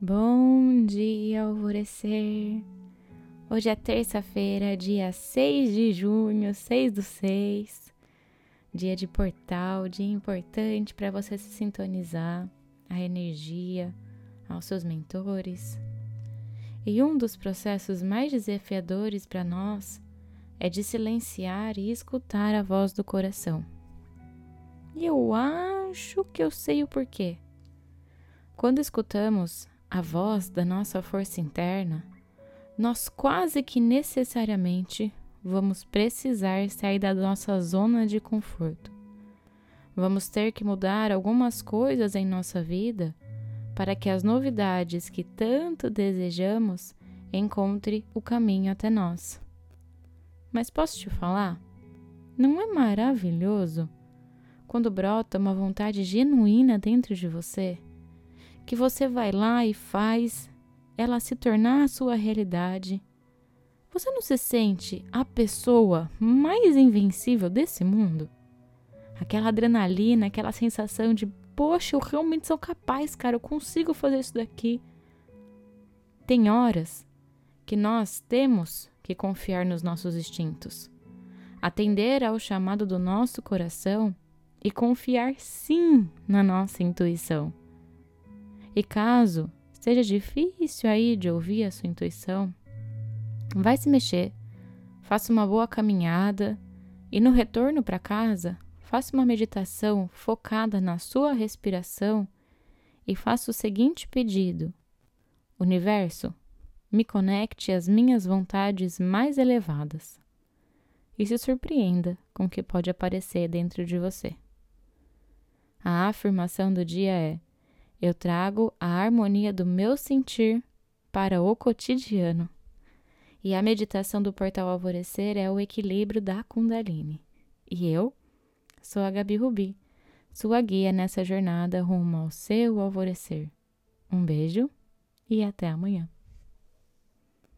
Bom dia, alvorecer. Hoje é terça-feira, dia 6 de junho, 6 do 6. Dia de portal, dia importante para você se sintonizar a energia, aos seus mentores. E um dos processos mais desafiadores para nós é de silenciar e escutar a voz do coração. E eu acho que eu sei o porquê. Quando escutamos a voz da nossa força interna, nós quase que necessariamente vamos precisar sair da nossa zona de conforto. Vamos ter que mudar algumas coisas em nossa vida para que as novidades que tanto desejamos encontre o caminho até nós. Mas posso te falar? Não é maravilhoso quando brota uma vontade genuína dentro de você? Que você vai lá e faz ela se tornar a sua realidade. Você não se sente a pessoa mais invencível desse mundo? Aquela adrenalina, aquela sensação de, poxa, eu realmente sou capaz, cara, eu consigo fazer isso daqui. Tem horas que nós temos que confiar nos nossos instintos, atender ao chamado do nosso coração e confiar sim na nossa intuição. E caso seja difícil aí de ouvir a sua intuição, vai se mexer, faça uma boa caminhada e no retorno para casa, faça uma meditação focada na sua respiração e faça o seguinte pedido: Universo, me conecte às minhas vontades mais elevadas. E se surpreenda com o que pode aparecer dentro de você. A afirmação do dia é: eu trago a harmonia do meu sentir para o cotidiano. E a meditação do portal Alvorecer é o equilíbrio da Kundalini. E eu sou a Gabi Rubi, sua guia nessa jornada rumo ao seu alvorecer. Um beijo e até amanhã.